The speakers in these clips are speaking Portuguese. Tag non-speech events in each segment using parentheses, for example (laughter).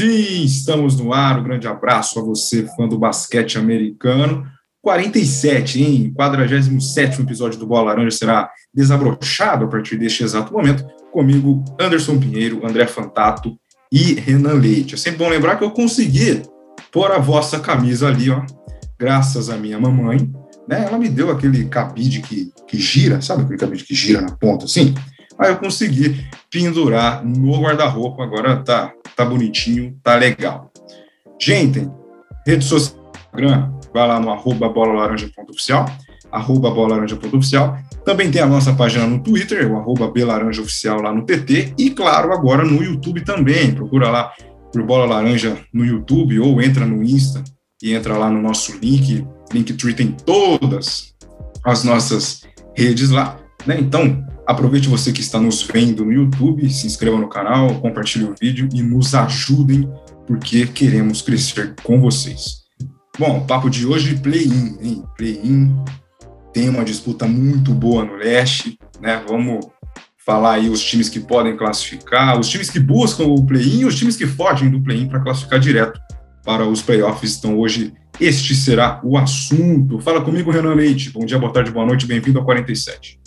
Sim, estamos no ar. Um grande abraço a você, fã do basquete americano. 47, hein? 47 episódio do Bola Laranja será desabrochado a partir deste exato momento. Comigo, Anderson Pinheiro, André Fantato e Renan Leite. É sempre bom lembrar que eu consegui pôr a vossa camisa ali, ó, graças à minha mamãe. Né? Ela me deu aquele cabide que, que gira, sabe aquele cabide que gira na ponta assim? Aí eu consegui pendurar no guarda-roupa, agora tá, tá bonitinho, tá legal. Gente, rede social, Instagram, vai lá no arroba bolalaranja.oficial, arroba bolalaranja.oficial. Também tem a nossa página no Twitter, o arroba belaranjaoficial lá no TT, e claro, agora no YouTube também. Procura lá por Bola Laranja no YouTube ou entra no Insta e entra lá no nosso link. Linktree tem todas as nossas redes lá. Né? Então, aproveite você que está nos vendo no YouTube, se inscreva no canal, compartilhe o vídeo e nos ajudem, porque queremos crescer com vocês. Bom, papo de hoje, play-in? Play-in tem uma disputa muito boa no leste, né? Vamos falar aí os times que podem classificar, os times que buscam o play-in, os times que fogem do play-in para classificar direto para os playoffs. Então hoje este será o assunto. Fala comigo, Renan Leite. Bom dia, boa tarde, boa noite, bem-vindo ao 47.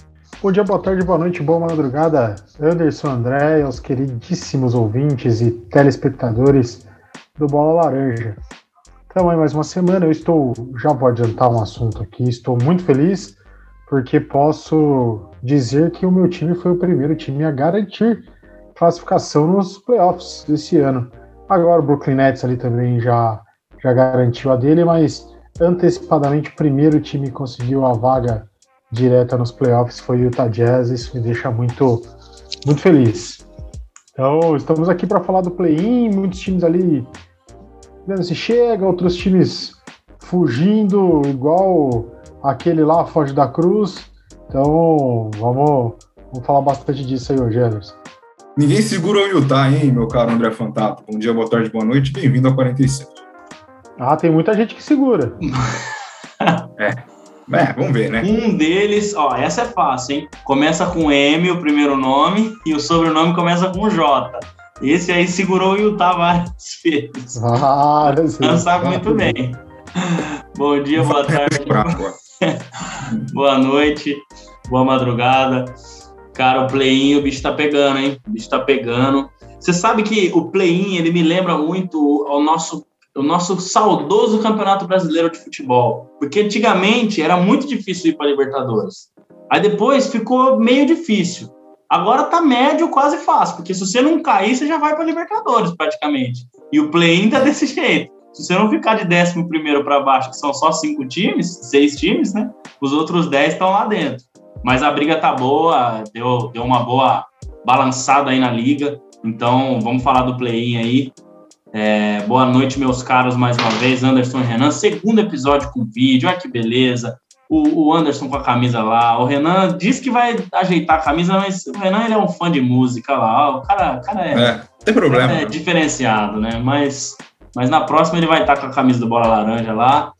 Bom dia, boa tarde, boa noite, boa madrugada, Anderson André, aos queridíssimos ouvintes e telespectadores do Bola Laranja. Então, é mais uma semana. Eu estou, já vou adiantar um assunto aqui. Estou muito feliz porque posso dizer que o meu time foi o primeiro time a garantir classificação nos playoffs desse ano. Agora o Brooklyn Nets ali também já, já garantiu a dele, mas antecipadamente o primeiro time conseguiu a vaga direta nos playoffs foi o Utah Jazz. Isso me deixa muito, muito feliz. Então, estamos aqui para falar do play-in, muitos times ali vendo se chega, outros times fugindo, igual aquele lá, Foge da Cruz. Então, vamos, vamos falar bastante disso aí hoje, Anderson. Ninguém segura o Utah, hein, meu caro André Fantato? Bom dia, boa tarde, boa noite, bem-vindo ao 47. Ah, tem muita gente que segura. (laughs) é. É, vamos ver, né? Um deles, ó, essa é fácil, hein? Começa com M, o primeiro nome, e o sobrenome começa com J. Esse aí segurou o Utah várias (laughs) vezes. Ah, Não sabe muito bem. Bom dia, boa tarde. (laughs) boa noite, boa madrugada. Cara, o play-in, o bicho tá pegando, hein? O bicho tá pegando. Você sabe que o play-in, ele me lembra muito ao nosso, o nosso saudoso Campeonato Brasileiro de Futebol. Porque antigamente era muito difícil ir para Libertadores. Aí depois ficou meio difícil. Agora tá médio, quase fácil, porque se você não cair, você já vai para Libertadores praticamente. E o play-in tá desse jeito. Se você não ficar de 11 primeiro para baixo, que são só cinco times, seis times, né? Os outros 10 estão lá dentro. Mas a briga tá boa, deu, deu uma boa balançada aí na liga. Então, vamos falar do play-in aí. É, boa noite, meus caros, mais uma vez. Anderson e Renan, segundo episódio com vídeo. Olha que beleza o, o, Anderson com a camisa lá. O Renan disse que vai ajeitar a camisa, mas o Renan ele é um fã de música lá. O cara, o cara é, é, tem problema. É diferenciado, né? Mas, mas na próxima ele vai estar com a camisa do Bola Laranja lá.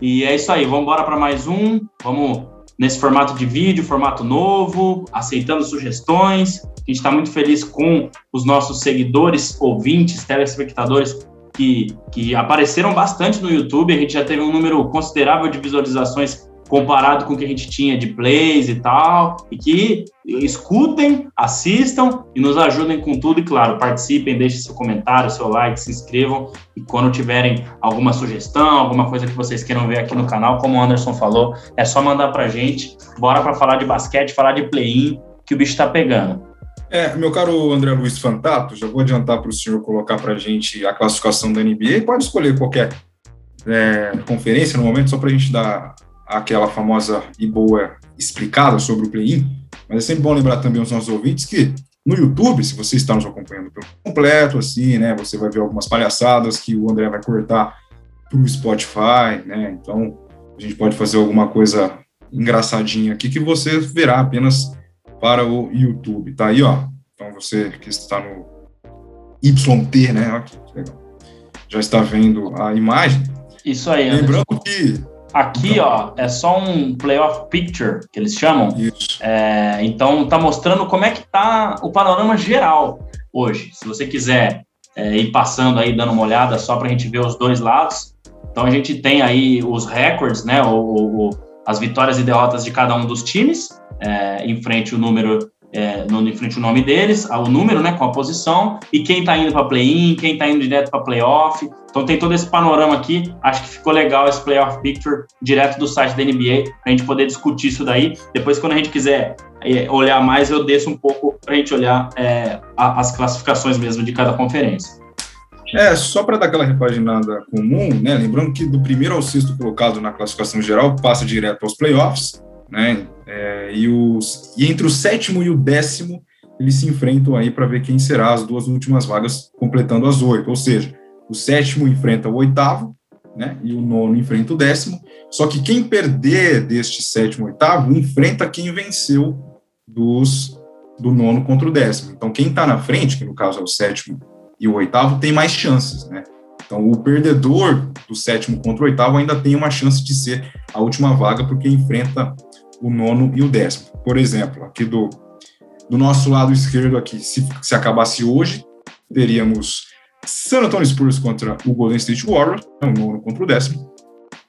E é isso aí, vamos embora para mais um. Vamos nesse formato de vídeo, formato novo, aceitando sugestões. A gente está muito feliz com os nossos seguidores, ouvintes, telespectadores que, que apareceram bastante no YouTube. A gente já teve um número considerável de visualizações comparado com o que a gente tinha de plays e tal, e que escutem, assistam e nos ajudem com tudo. E claro, participem, deixem seu comentário, seu like, se inscrevam. E quando tiverem alguma sugestão, alguma coisa que vocês queiram ver aqui no canal, como o Anderson falou, é só mandar pra gente. Bora para falar de basquete, falar de play-in, que o bicho tá pegando. É, meu caro André Luiz Fantato, já vou adiantar para o senhor colocar para a gente a classificação da NBA. Pode escolher qualquer é, conferência no momento, só para a gente dar aquela famosa e boa explicada sobre o play-in, mas é sempre bom lembrar também aos nossos ouvintes que no YouTube, se você está nos acompanhando pelo completo, assim, né, você vai ver algumas palhaçadas que o André vai cortar para o Spotify, né, então a gente pode fazer alguma coisa engraçadinha aqui que você verá apenas para o YouTube, tá aí, ó, então você que está no YT, né, ó, que legal, já está vendo a imagem. Isso aí, Lembrando Anderson. que Aqui, ó, é só um playoff picture, que eles chamam. Isso. É, então, tá mostrando como é que tá o panorama geral hoje. Se você quiser é, ir passando aí, dando uma olhada, só para a gente ver os dois lados. Então a gente tem aí os records, né, o, o, as vitórias e derrotas de cada um dos times, é, em frente o número é, em frente o nome deles, o número, né, com a posição, e quem está indo para play-in, quem está indo direto para playoff. Então tem todo esse panorama aqui. Acho que ficou legal esse playoff picture direto do site da NBA, para a gente poder discutir isso daí. Depois, quando a gente quiser é, olhar mais, eu desço um pouco para a gente olhar é, as classificações mesmo de cada conferência. É, só para dar aquela repaginada comum, né? Lembrando que do primeiro ao sexto colocado na classificação geral passa direto aos playoffs né? É, e, os, e entre o sétimo e o décimo, eles se enfrentam aí para ver quem será as duas últimas vagas, completando as oito. Ou seja, o sétimo enfrenta o oitavo, né? E o nono enfrenta o décimo. Só que quem perder deste sétimo oitavo enfrenta quem venceu dos do nono contra o décimo. Então, quem está na frente, que no caso é o sétimo e o oitavo, tem mais chances, né? Então, o perdedor do sétimo contra o oitavo ainda tem uma chance de ser a última vaga, porque enfrenta o nono e o décimo. Por exemplo, aqui do, do nosso lado esquerdo aqui, se, se acabasse hoje, teríamos San Antonio Spurs contra o Golden State Warriors, né, o nono contra o décimo,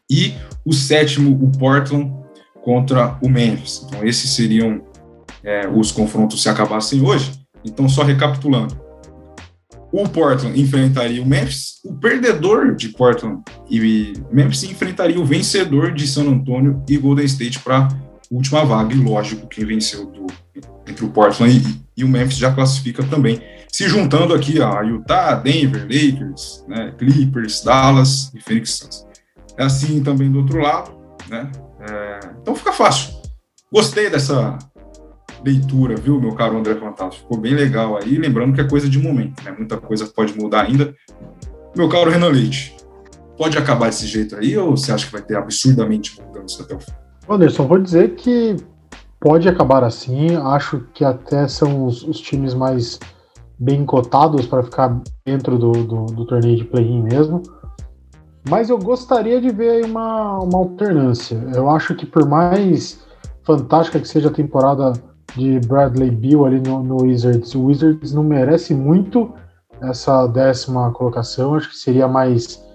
e o sétimo, o Portland, contra o Memphis. Então, esses seriam é, os confrontos se acabassem hoje. Então, só recapitulando. O Portland enfrentaria o Memphis, o perdedor de Portland e Memphis enfrentaria o vencedor de San Antonio e Golden State para última vaga, e lógico, quem venceu do, entre o Portland e, e, o Memphis já classifica também. Se juntando aqui a Utah, Denver, Lakers, né, Clippers, Dallas e Phoenix Suns. É assim também do outro lado, né? É, então fica fácil. Gostei dessa leitura, viu, meu caro André Fantástico? Ficou bem legal aí, lembrando que é coisa de momento, né? Muita coisa pode mudar ainda. Meu caro Renan Leite, pode acabar desse jeito aí ou você acha que vai ter absurdamente mudança até o fim? Anderson, vou dizer que pode acabar assim. Acho que até são os, os times mais bem cotados para ficar dentro do, do, do torneio de play-in mesmo. Mas eu gostaria de ver uma, uma alternância. Eu acho que por mais fantástica que seja a temporada de Bradley Beal ali no, no Wizards, o Wizards não merece muito essa décima colocação. Acho que seria mais,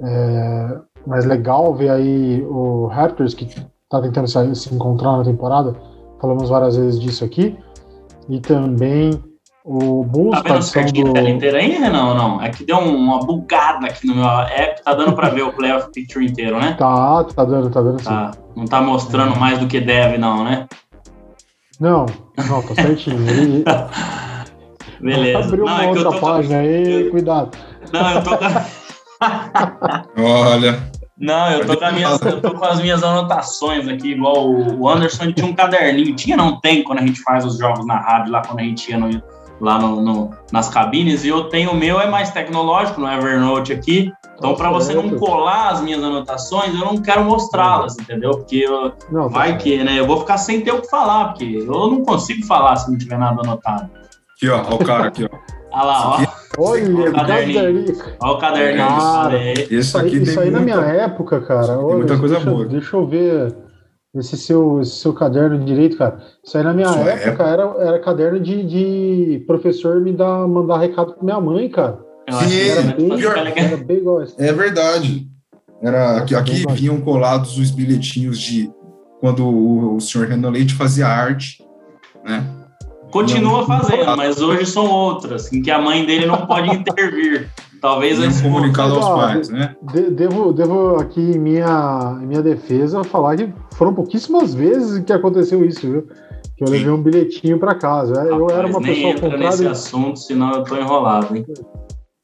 é, mais legal ver aí o Raptors, que tá tentando se, se encontrar na temporada. Falamos várias vezes disso aqui. E também o Bulls tá vendo do... a inteira aí, Renan, não? É que deu uma bugada aqui no meu app, tá dando para ver o playoff picture inteiro, né? Tá, tá dando, tá dando sim. Tá. Não tá mostrando é. mais do que deve, não, né? Não, não, tá certinho. Ele... (laughs) Beleza. Abriu uma é outra página aí, eu... cuidado. Não, eu tô... (laughs) (laughs) Olha... Não, eu tô, com minhas, eu tô, com as minhas anotações aqui, igual o Anderson tinha um caderninho. Tinha, não tem, quando a gente faz os jogos na rádio, lá quando a gente ia no, lá no, no, nas cabines. E eu tenho o meu, é mais tecnológico, no Evernote aqui. Então, para você não colar as minhas anotações, eu não quero mostrá-las, entendeu? Porque eu, não, tá vai que, né? Eu vou ficar sem ter o que falar, porque eu não consigo falar se não tiver nada anotado. Aqui, ó, ó o cara aqui, ó. Olha lá, ó. Olha, o caderninho. Olha o caderninho. Cara, isso aqui isso aí muita, na minha época, cara. Olha, muita coisa deixa, boa. Deixa eu ver esse seu, esse seu caderno direito, cara. Isso aí na minha Sua época, época, Era, era caderno de, de professor me dar, mandar recado pra minha mãe, cara. Sim, era, bem, era bem igual É verdade. Era, aqui aqui vinham colados os bilhetinhos de quando o, o senhor Renan Leite fazia arte, né? Continua fazendo, mas hoje são outras, em que a mãe dele não pode intervir. (laughs) Talvez a comunicado aos pais, né? devo, devo aqui em minha, em minha defesa falar que foram pouquíssimas vezes que aconteceu isso, viu? Que eu levei um bilhetinho para casa. Rapaz, eu era uma nem pessoa entra contrária. nesse assunto, senão eu tô enrolado, hein?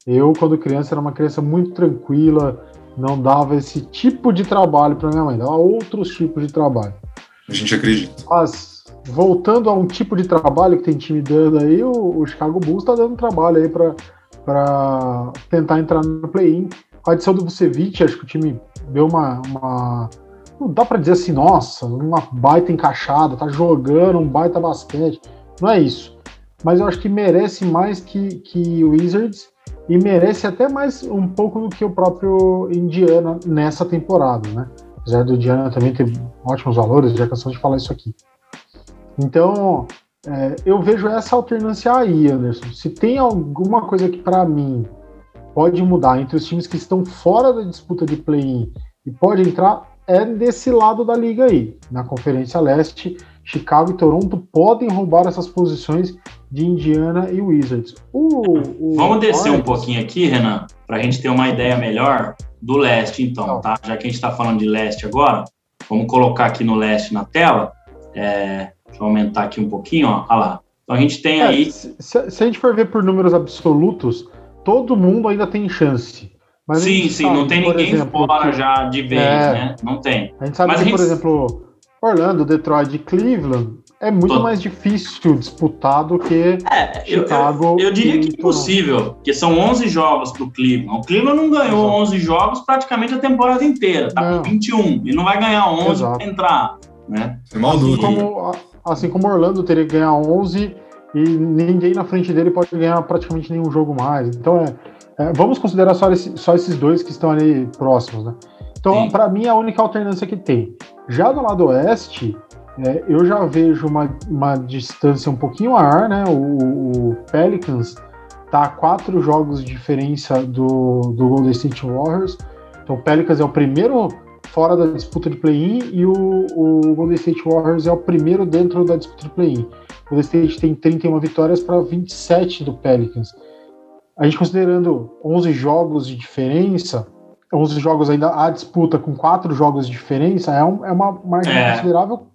Eu, quando criança, era uma criança muito tranquila, não dava esse tipo de trabalho para minha mãe, dava outros tipos de trabalho. A gente acredita. Mas voltando a um tipo de trabalho que tem time dando aí, o, o Chicago Bulls está dando trabalho aí para tentar entrar no play-in. A adição do Vucevic, acho que o time deu uma, uma não dá para dizer assim, nossa, uma baita encaixada, tá jogando um baita basquete. Não é isso. Mas eu acho que merece mais que, que Wizards e merece até mais um pouco do que o próprio Indiana nessa temporada, né? Apesar do Indiana também ter ótimos valores, já cansamos de falar isso aqui. Então, é, eu vejo essa alternância aí, Anderson. Se tem alguma coisa que para mim pode mudar entre os times que estão fora da disputa de play-in e pode entrar, é desse lado da liga aí. Na Conferência Leste, Chicago e Toronto podem roubar essas posições de Indiana e Wizards. O, o Vamos descer um pouquinho aqui, Renan, para a gente ter uma ideia melhor do leste, então, tá? Já que a gente está falando de leste agora, vamos colocar aqui no leste na tela. É, deixa eu aumentar aqui um pouquinho, ó. Olha lá. Então a gente tem é, aí. Se, se, a gente for ver por números absolutos, todo mundo ainda tem chance. Mas sim, sim, sabe, não tem ninguém exemplo, fora que, já de vez, é, né? Não tem. A gente sabe Mas que, gente... por exemplo, Orlando, Detroit e Cleveland é muito mais difícil disputar do que é, Chicago. Eu, eu, eu diria que é impossível, porque são 11 jogos para o Cleveland. O Cleveland não ganhou Exato. 11 jogos praticamente a temporada inteira, tá não. com 21 e não vai ganhar 11 para entrar, né? É assim, como, assim como Orlando teria que ganhar 11 e ninguém na frente dele pode ganhar praticamente nenhum jogo mais. Então é, é vamos considerar só, esse, só esses dois que estão ali próximos, né? Então, para mim, é a única alternância que tem. Já do lado oeste, é, eu já vejo uma, uma distância um pouquinho maior, né? O, o Pelicans tá a quatro jogos de diferença do, do Golden State Warriors. Então o Pelicans é o primeiro fora da disputa de play-in e o, o Golden State Warriors é o primeiro dentro da disputa de play-in. O Golden State tem 31 vitórias para 27 do Pelicans. A gente considerando 11 jogos de diferença, 11 jogos ainda a disputa com quatro jogos de diferença, é, um, é uma margem é. considerável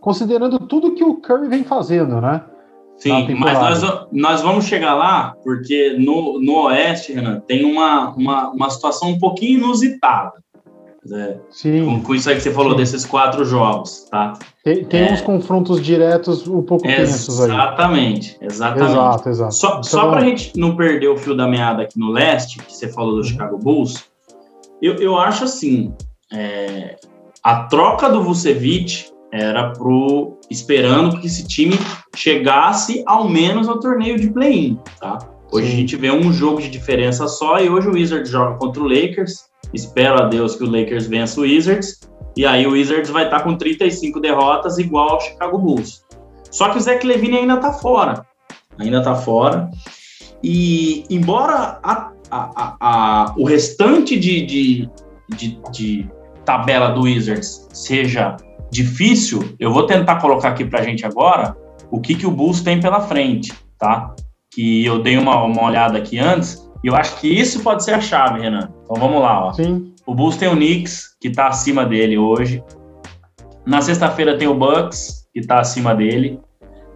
considerando tudo que o Curry vem fazendo, né? Sim, mas nós, nós vamos chegar lá, porque no, no Oeste, Renan, tem uma, uma, uma situação um pouquinho inusitada. É, Sim. Com, isso aí que você falou Sim. desses quatro jogos, tá? Tem, tem é, uns confrontos diretos um pouco tensos aí. Exatamente, exatamente. Exato, exato. Só, então, só para a gente não perder o fio da meada aqui no leste, que você falou do uhum. Chicago Bulls, eu, eu acho assim, é, a troca do Vucevic era pro esperando que esse time chegasse ao menos ao torneio de play-in, tá? Hoje Sim. a gente vê um jogo de diferença só e hoje o Wizards joga contra o Lakers. Espero a Deus que o Lakers vença o Wizards e aí o Wizards vai estar tá com 35 derrotas igual ao Chicago Bulls. Só que o Zach Levine ainda tá fora. Ainda tá fora. E embora a, a, a, o restante de, de, de, de tabela do Wizards seja difícil, eu vou tentar colocar aqui para a gente agora o que, que o Bulls tem pela frente, tá? Que eu dei uma, uma olhada aqui antes, e eu acho que isso pode ser a chave, Renan. Então vamos lá, ó. Sim. O Bulls tem o Knicks, que está acima dele hoje. Na sexta-feira tem o Bucks, que está acima dele.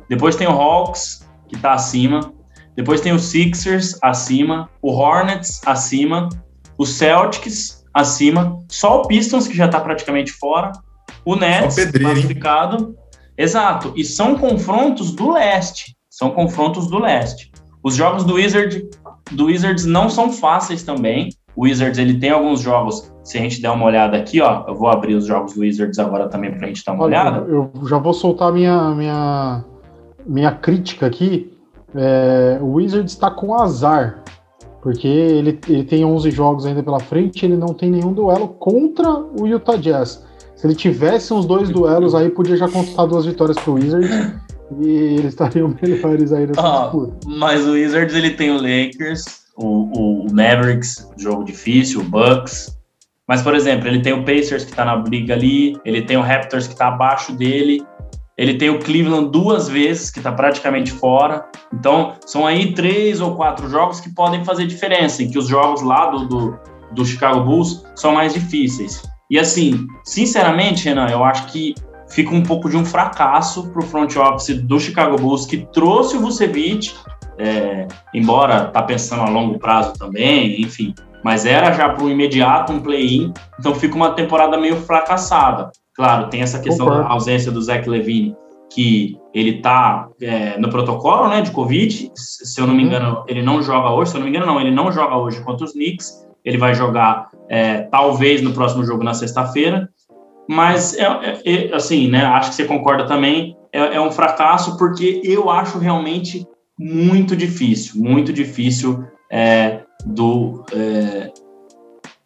Depois tem o Hawks, que está acima. Depois tem o Sixers acima, o Hornets acima, o Celtics acima, só o Pistons, que já está praticamente fora, o Nets classificado. Exato. E são confrontos do leste. São confrontos do leste. Os jogos do Wizard do Wizards não são fáceis também. O Wizards ele tem alguns jogos. Se a gente der uma olhada aqui, ó, eu vou abrir os jogos do Wizards agora também para a gente dar uma Olha, olhada. Eu já vou soltar minha minha minha crítica aqui. É, o Wizards está com azar, porque ele, ele tem 11 jogos ainda pela frente, ele não tem nenhum duelo contra o Utah Jazz. Se ele tivesse uns dois duelos aí, podia já contar duas vitórias pro Wizards e eles estariam (laughs) melhores aí nessa disputa. Mas o Wizards ele tem o Lakers, o, o Mavericks, jogo difícil, o Bucks. Mas, por exemplo, ele tem o Pacers que tá na briga ali, ele tem o Raptors que tá abaixo dele, ele tem o Cleveland duas vezes, que tá praticamente fora. Então, são aí três ou quatro jogos que podem fazer diferença, em que os jogos lá do, do, do Chicago Bulls são mais difíceis. E assim, sinceramente, Renan, eu acho que fica um pouco de um fracasso para o front office do Chicago Bulls, que trouxe o Vucevic, é, embora tá pensando a longo prazo também, enfim, mas era já para o imediato um play-in, então fica uma temporada meio fracassada. Claro, tem essa questão da ausência do Zach Levine, que ele tá é, no protocolo né, de Covid, se eu não me uhum. engano, ele não joga hoje, se eu não me engano, não, ele não joga hoje contra os Knicks, ele vai jogar é, talvez no próximo jogo na sexta-feira, mas é, é, é, assim, né? Acho que você concorda também. É, é, um fracasso porque eu acho realmente muito difícil, muito difícil é, do é,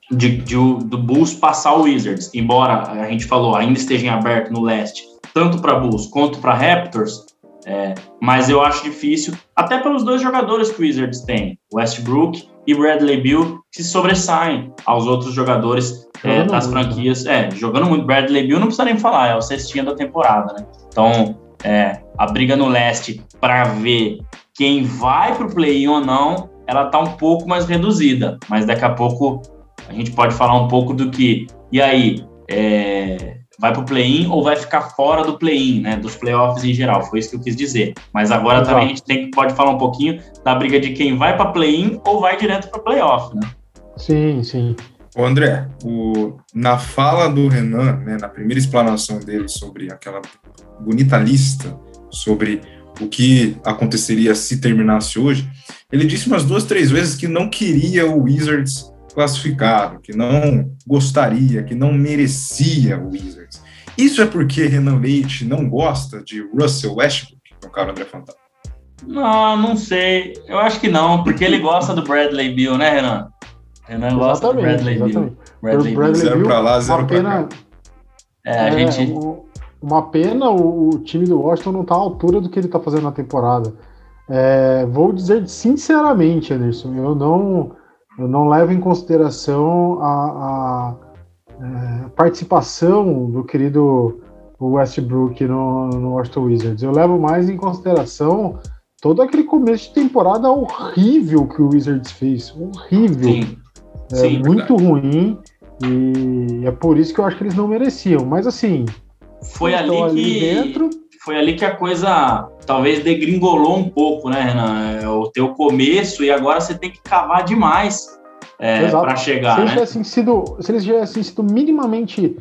de, de, do Bulls passar o Wizards, embora a gente falou ainda esteja em aberto no leste, tanto para Bulls quanto para Raptors. É, mas eu acho difícil, até pelos dois jogadores que o Wizards tem, Westbrook e Bradley Bill, que se sobressaem aos outros jogadores é, das franquias. É, jogando muito. Bradley Bill não precisa nem falar, é o cestinha da temporada, né? Então, é, a briga no leste para ver quem vai para o play-in ou não, ela tá um pouco mais reduzida. Mas daqui a pouco a gente pode falar um pouco do que. E aí, é, vai para o play-in ou vai ficar fora do play-in, né? Dos playoffs em geral. Foi isso que eu quis dizer. Mas agora Exato. também a gente tem, pode falar um pouquinho da briga de quem vai para play-in ou vai direto para playoff, né? Sim, sim. Ô André, o, na fala do Renan, né, na primeira explanação dele sobre aquela bonita lista sobre o que aconteceria se terminasse hoje, ele disse umas duas, três vezes que não queria o Wizards classificado, que não gostaria, que não merecia o Wizards. Isso é porque Renan Leite não gosta de Russell Westbrook, que é o cara André Fantasma? Não, não sei. Eu acho que não, porque ele gosta do Bradley Bill, né, Renan? Renan gosta do Bradley exatamente. Bill. Bradley, Bradley Bill. Zero para lá, zero para cá. É, a é, gente... Uma pena o, o, time do Washington não tá à altura do que ele tá fazendo na temporada. É, vou dizer sinceramente, Anderson, eu não não levo em consideração a, a, é, participação do querido Westbrook no, no Washington Wizards. Eu levo mais em consideração todo aquele começo de temporada horrível que o Wizards fez. Horrível. Sim. É, Sim, muito verdade. ruim. E é por isso que eu acho que eles não mereciam. Mas assim. Foi ali, ali que. Dentro, foi ali que a coisa talvez degringolou um pouco, né, Renan? É o teu começo e agora você tem que cavar demais é, para chegar. Se eles, né? tivessem sido, se eles tivessem sido minimamente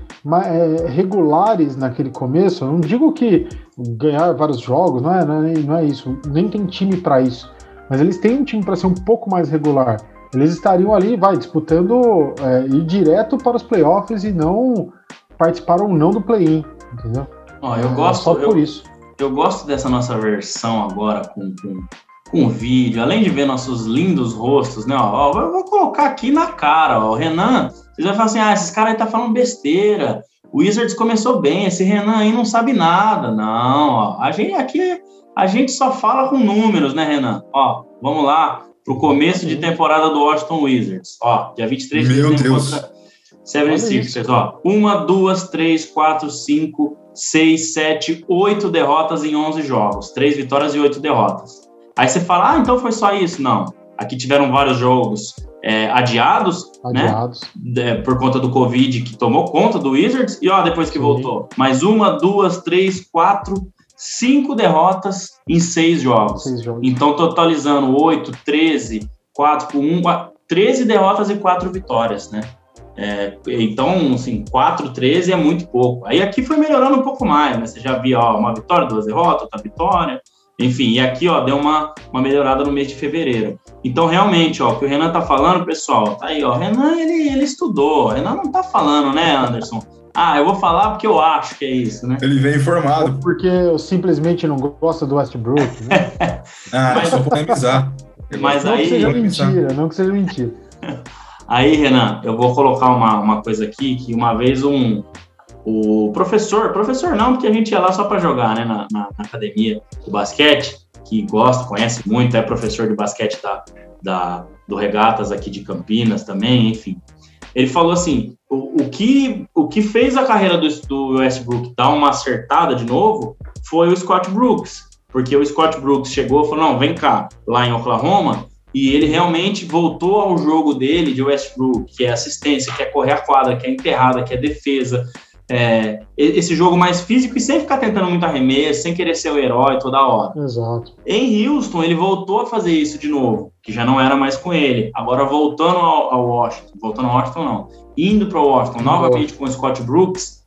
é, regulares naquele começo, eu não digo que ganhar vários jogos, não é, não é, não é isso, nem tem time para isso, mas eles têm um time para ser um pouco mais regular. Eles estariam ali, vai, disputando é, ir direto para os playoffs e não participaram ou não do play-in, entendeu? Ó, eu gosto. Só por eu, isso. Eu gosto dessa nossa versão agora com, com, com vídeo, além de ver nossos lindos rostos, né? Ó, eu vou colocar aqui na cara, ó. O Renan, vocês vão falar assim: ah, esses caras aí tá falando besteira. O Wizards começou bem, esse Renan aí não sabe nada. Não, ó, a gente aqui a gente só fala com números, né, Renan? Ó, vamos lá pro começo de temporada do Washington Wizards. Ó, dia 23 de dezembro Deus. contra Seven Sixers, ó. Uma, duas, três, quatro, cinco, 6, 7, 8 derrotas em 11 jogos. 3 vitórias e 8 derrotas. Aí você fala, ah, então foi só isso. Não. Aqui tiveram vários jogos é, adiados, né? adiados. né? por conta do Covid, que tomou conta do Wizards. E ó, depois que Sim. voltou. Mais uma, duas, três, quatro, cinco derrotas em seis jogos. Seis jogos. Então, totalizando 8, 13, 4 por 1, 13 derrotas e 4 vitórias, né? É, então, assim, 4, 13 é muito pouco. Aí aqui foi melhorando um pouco mais, né? Você já via ó, uma vitória, duas derrotas, outra vitória. Enfim, e aqui ó, deu uma, uma melhorada no mês de fevereiro. Então, realmente, ó, o que o Renan tá falando, pessoal, tá aí, ó. O Renan, ele, ele estudou. O Renan não tá falando, né, Anderson? Ah, eu vou falar porque eu acho que é isso, né? Ele vem informado. Porque eu simplesmente não gosto do Westbrook, né? (laughs) ah, Mas... só (laughs) polemizar. Mas não aí... que seja mentira, não que seja mentira. (laughs) Aí, Renan, eu vou colocar uma, uma coisa aqui, que uma vez um o professor, professor não, porque a gente ia lá só para jogar, né, na, na, na, academia do basquete, que gosta, conhece muito, é professor de basquete da, da, do Regatas aqui de Campinas também, enfim. Ele falou assim, o, o, que, o que fez a carreira do, do Westbrook dar uma acertada de novo foi o Scott Brooks, porque o Scott Brooks chegou e falou, não, vem cá, lá em Oklahoma, e ele realmente voltou ao jogo dele de Westbrook, que é assistência, que é correr a quadra, que é enterrada, que é defesa. É, esse jogo mais físico e sem ficar tentando muito arremesso, sem querer ser o herói toda hora. Exato. Em Houston, ele voltou a fazer isso de novo, que já não era mais com ele. Agora, voltando ao, ao Washington, voltando ao Washington, não, indo para o Washington, novamente com o Scott Brooks,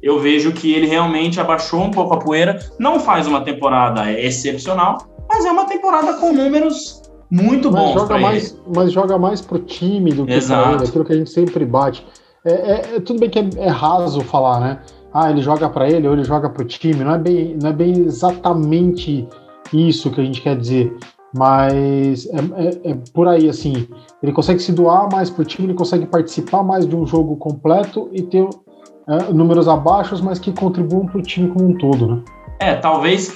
eu vejo que ele realmente abaixou um pouco a poeira. Não faz uma temporada excepcional, mas é uma temporada com números muito mas bons joga mais, ele. Mas joga mais pro time do que para ele, aquilo que a gente sempre bate. É, é, é tudo bem que é, é, raso falar, né? Ah, ele joga para ele ou ele joga pro time. Não é, bem, não é bem exatamente isso que a gente quer dizer. Mas é, é, é por aí, assim. Ele consegue se doar mais pro time, ele consegue participar mais de um jogo completo e ter é, números abaixo, mas que contribuam pro time como um todo, né? É, talvez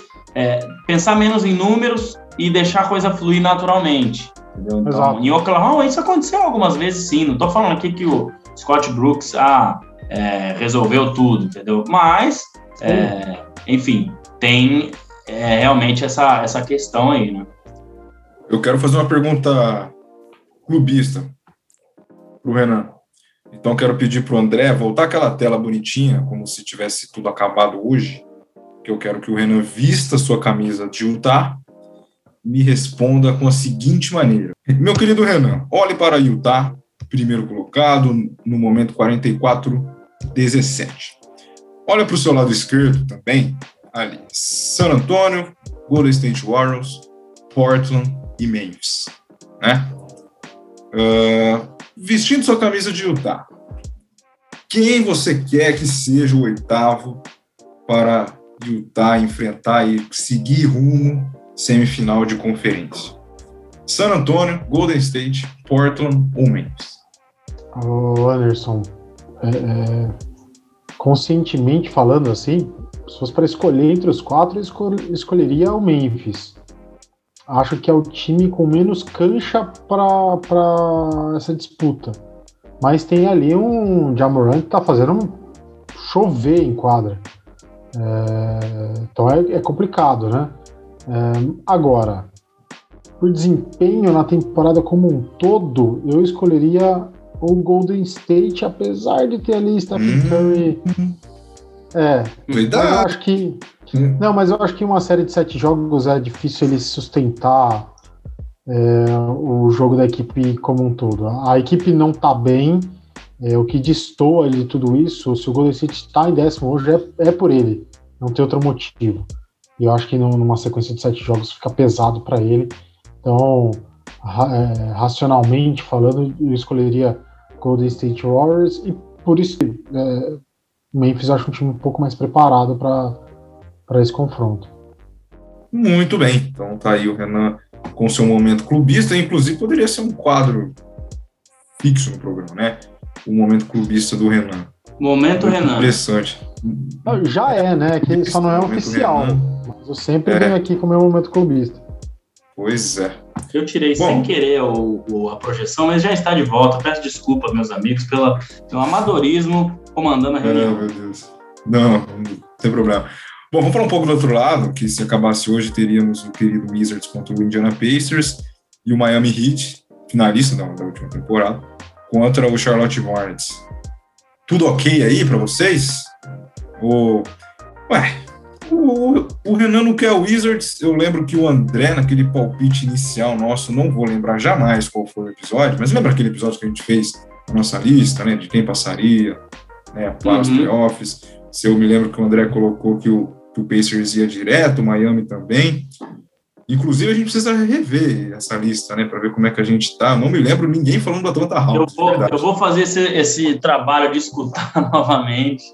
pensar menos em números e deixar a coisa fluir naturalmente. Entendeu? Então, em Oklahoma, isso aconteceu algumas vezes sim. Não estou falando aqui que o Scott Brooks ah, é, resolveu tudo, entendeu? Mas, é, enfim, tem é, realmente essa, essa questão aí, né? Eu quero fazer uma pergunta clubista para o Renan. Então, quero pedir para o André voltar aquela tela bonitinha, como se tivesse tudo acabado hoje, que eu quero que o Renan vista sua camisa de Utah me responda com a seguinte maneira. Meu querido Renan, olhe para Utah, primeiro colocado, no momento 44-17. Olha para o seu lado esquerdo também, ali, San Antonio, Golden State Warriors, Portland e Memphis, né? Uh, vestindo sua camisa de Utah, quem você quer que seja o oitavo para Utah enfrentar e seguir rumo semifinal de conferência? San Antonio, Golden State, Portland ou Memphis? Ô Anderson, é, é, conscientemente falando assim, se fosse para escolher entre os quatro, eu escol escolheria o Memphis. Acho que é o time com menos cancha para essa disputa. Mas tem ali um Jamoran que tá fazendo um chover em quadra. É, então é, é, complicado, né? Agora, por desempenho na temporada como um todo, eu escolheria o Golden State, apesar de ter ali Stephen hum. Curry. É. Cuidado. Eu acho que. Hum. Não, mas eu acho que uma série de sete jogos é difícil ele sustentar é, o jogo da equipe como um todo. A equipe não tá bem. É, o que destoa de tudo isso, se o Golden State está em décimo hoje, é, é por ele. Não tem outro motivo. E eu acho que numa sequência de sete jogos fica pesado para ele. Então, ra é, racionalmente falando, eu escolheria Golden State Warriors e por isso é, Memphis acho um time um pouco mais preparado para esse confronto. Muito bem, então tá aí o Renan com seu momento clubista, inclusive poderia ser um quadro fixo no programa, né? O momento clubista do Renan. Momento Muito Renan. Interessante. Já é, né? Que só não é oficial. Renan. Eu sempre é. venho aqui com o meu momento clubista. Pois é. Eu tirei Bom, sem querer o, o, a projeção, mas já está de volta. Peço desculpa, meus amigos, pela, pelo amadorismo comandando a reunião. Não, meu Deus. Não, não tem problema. Bom, vamos falar um pouco do outro lado, que se acabasse hoje, teríamos o querido Wizards contra o Indiana Pacers e o Miami Heat, finalista da, da última temporada, contra o Charlotte Hornets. Tudo ok aí para vocês? Ou... Ué, o, o, Renan não quer o Wizards. Eu lembro que o André, naquele palpite inicial nosso, não vou lembrar jamais qual foi o episódio, mas lembra aquele episódio que a gente fez a nossa lista, né, de quem passaria, né, para uhum. os playoffs. Se eu me lembro que o André colocou que o, que o Pacers ia direto, o Miami também. Inclusive, a gente precisa rever essa lista, né, para ver como é que a gente está. Não me lembro ninguém falando do Atlanta Hawks. Eu vou, eu vou fazer esse, esse trabalho de escutar (laughs) novamente.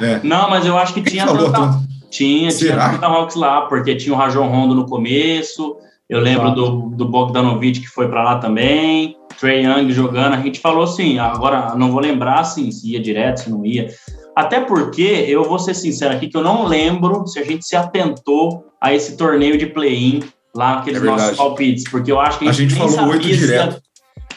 É. Não, mas eu acho que tinha Atlanta, Atlanta, tinha, Será? tinha Atlanta Hawks lá, porque tinha o Rajon Rondo no começo. Eu lembro do, do Bogdanovich que foi para lá também. Trey Young jogando. A gente falou assim, agora não vou lembrar assim, se ia direto, se não ia. Até porque, eu vou ser sincero aqui, que eu não lembro se a gente se atentou a esse torneio de play-in lá naqueles é nossos palpites, porque eu acho que a gente, a gente falou oito direto.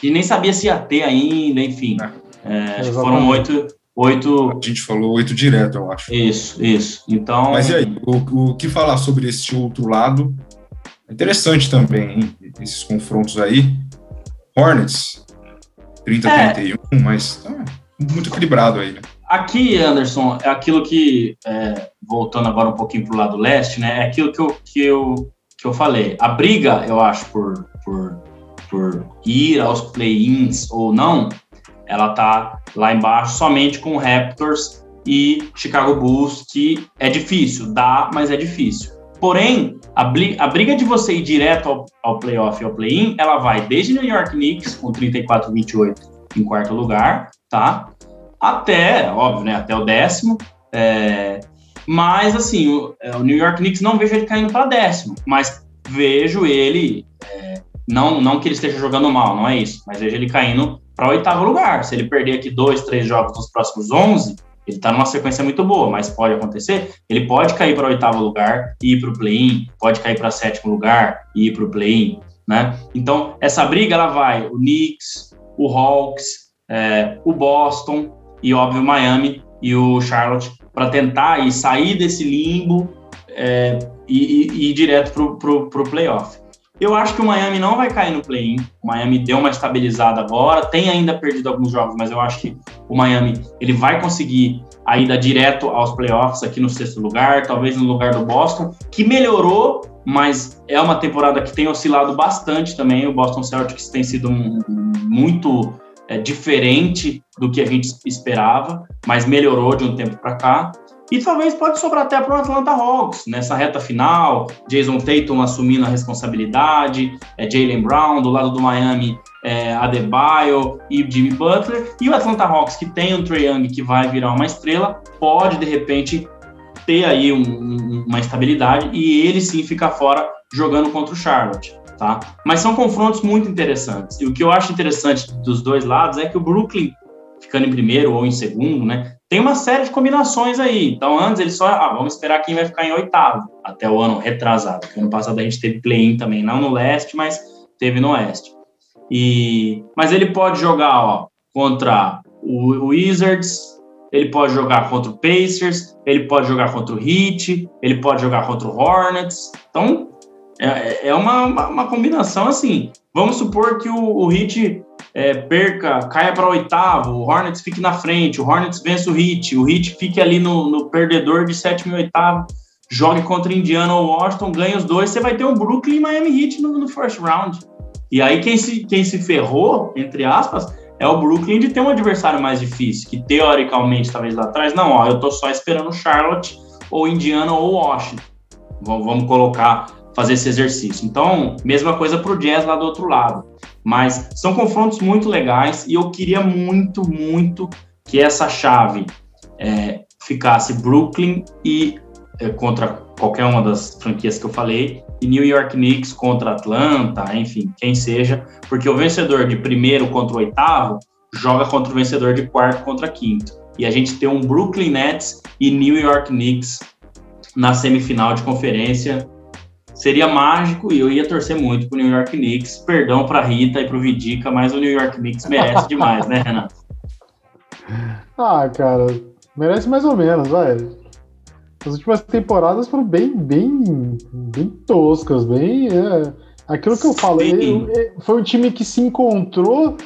e nem sabia se ia ter ainda, enfim. É. É, foram oito, oito. A gente falou oito direto, eu acho. Isso, isso. Então. Mas e aí, o, o que falar sobre esse outro lado? É interessante também, hein? Esses confrontos aí. Hornets, 30-31, é. mas tá muito equilibrado aí, né? Aqui, Anderson, é aquilo que, é, voltando agora um pouquinho para o lado leste, né? É aquilo que eu, que, eu, que eu falei. A briga, eu acho, por, por, por ir aos play-ins ou não, ela tá lá embaixo somente com Raptors e Chicago Bulls, que é difícil, dá, mas é difícil. Porém, a, briga de você ir direto ao, ao playoff e ao play-in, ela vai desde New York Knicks, com 34-28 em quarto lugar, tá? Até, óbvio, né? Até o décimo. É, mas, assim, o, é, o, New York Knicks não vejo ele caindo para décimo, mas vejo ele. É, não, não que ele esteja jogando mal, não é isso, mas vejo ele caindo para oitavo lugar. Se ele perder aqui dois, três jogos nos próximos 11, Ele está numa sequência muito boa, mas pode acontecer. Ele pode cair para oitavo lugar e ir para o play-in, pode cair para sétimo lugar e ir para o play-in, né? Então, essa briga, ela vai o Knicks, o Hawks, é, o Boston e, óbvio, o Miami e o Charlotte para tentar e sair desse limbo é, e, e, e, ir direto para o playoff. Eu acho que o Miami não vai cair no play-in. O Miami deu uma estabilizada agora, tem ainda perdido alguns jogos, mas eu acho que o Miami ele vai conseguir a ida direto aos playoffs aqui no sexto lugar, talvez no lugar do Boston, que melhorou, mas é uma temporada que tem oscilado bastante também. O Boston Celtics tem sido muito é, diferente do que a gente esperava, mas melhorou de um tempo para cá. E talvez pode sobrar até para o Atlanta Hawks nessa reta final. Jason Tatum assumindo a responsabilidade, é, Jalen Brown do lado do Miami, é, Adebayo e Jimmy Butler. E o Atlanta Hawks, que tem um Trae Young que vai virar uma estrela, pode de repente ter aí um, uma estabilidade e ele sim ficar fora jogando contra o Charlotte. Tá? Mas são confrontos muito interessantes. E o que eu acho interessante dos dois lados é que o Brooklyn, ficando em primeiro ou em segundo, né, tem uma série de combinações aí. Então, antes ele só, ah, vamos esperar quem vai ficar em oitavo, até o ano retrasado. Porque ano passado a gente teve play-in também, não no leste, mas teve no oeste. E, mas ele pode jogar ó, contra o, Wizards, ele pode jogar contra o Pacers, ele pode jogar contra o Heat, ele pode jogar contra o Hornets. Então, é, é uma, uma, uma combinação assim. Vamos supor que o, o Heat é, perca, caia para oitavo, o Hornets fique na frente, o Hornets vence o Heat, o Heat fique ali no, no perdedor de sétimo e oitavo, jogue contra Indiana ou Washington, ganha os dois, você vai ter um Brooklyn e Miami Heat no, no first round. E aí quem se, quem se ferrou, entre aspas, é o Brooklyn de ter um adversário mais difícil, que teoricamente, talvez lá atrás, não, ó, eu tô só esperando Charlotte ou Indiana ou Washington. Vamos colocar, fazer esse exercício. Então, mesma coisa para o Jazz lá do outro lado. Mas são confrontos muito legais e eu queria muito, muito que essa chave é, ficasse Brooklyn e é, contra qualquer uma das franquias que eu falei, e New York Knicks contra Atlanta, enfim, quem seja, porque o vencedor de primeiro contra o oitavo joga contra o vencedor de quarto contra quinto. E a gente tem um Brooklyn Nets e New York Knicks na semifinal de conferência seria mágico e eu ia torcer muito pro New York Knicks. Perdão pra Rita e pro Vidica, mas o New York Knicks merece demais, né, Renato? (laughs) Ah, cara, merece mais ou menos, vai. As últimas temporadas foram bem, bem, bem toscas, bem. É, aquilo que eu falei, foi um time que se encontrou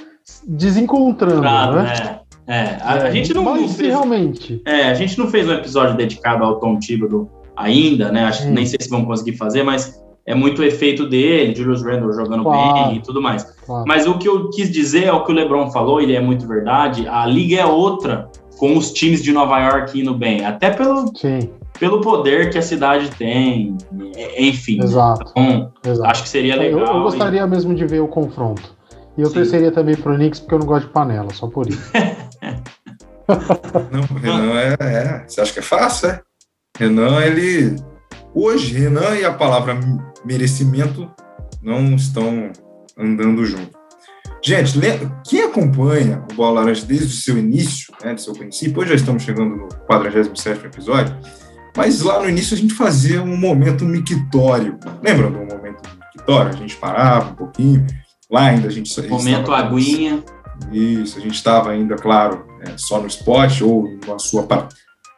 desencontrando, claro, né? É, é. A, é, a, gente não, não fez, realmente. É, a gente não fez um episódio dedicado ao Tom Thibodeau ainda, né? Acho que nem sei se vão conseguir fazer, mas é muito o efeito dele, Julius Randle jogando claro. bem e tudo mais. Claro. Mas o que eu quis dizer é o que o LeBron falou, ele é muito verdade. A liga é outra com os times de Nova York indo bem, até pelo Sim. pelo poder que a cidade tem, enfim. Exato. Então, Exato. acho que seria legal. Eu, eu gostaria e... mesmo de ver o confronto. E eu Sim. torceria também pro Knicks porque eu não gosto de panela, só por isso. (laughs) não, Renan, é, é. Você acha que é fácil, é? Renan, ele. Hoje, Renan e a palavra merecimento não estão andando junto. Gente, quem acompanha o Bola Laranja desde o seu início, né, do seu princípio, hoje já estamos chegando no 47 episódio, mas lá no início a gente fazia um momento mictório. Lembra do momento mictório? A gente parava um pouquinho, lá ainda a gente... Momento aguinha. Isso, a gente estava ainda, claro, é, só no spot ou na sua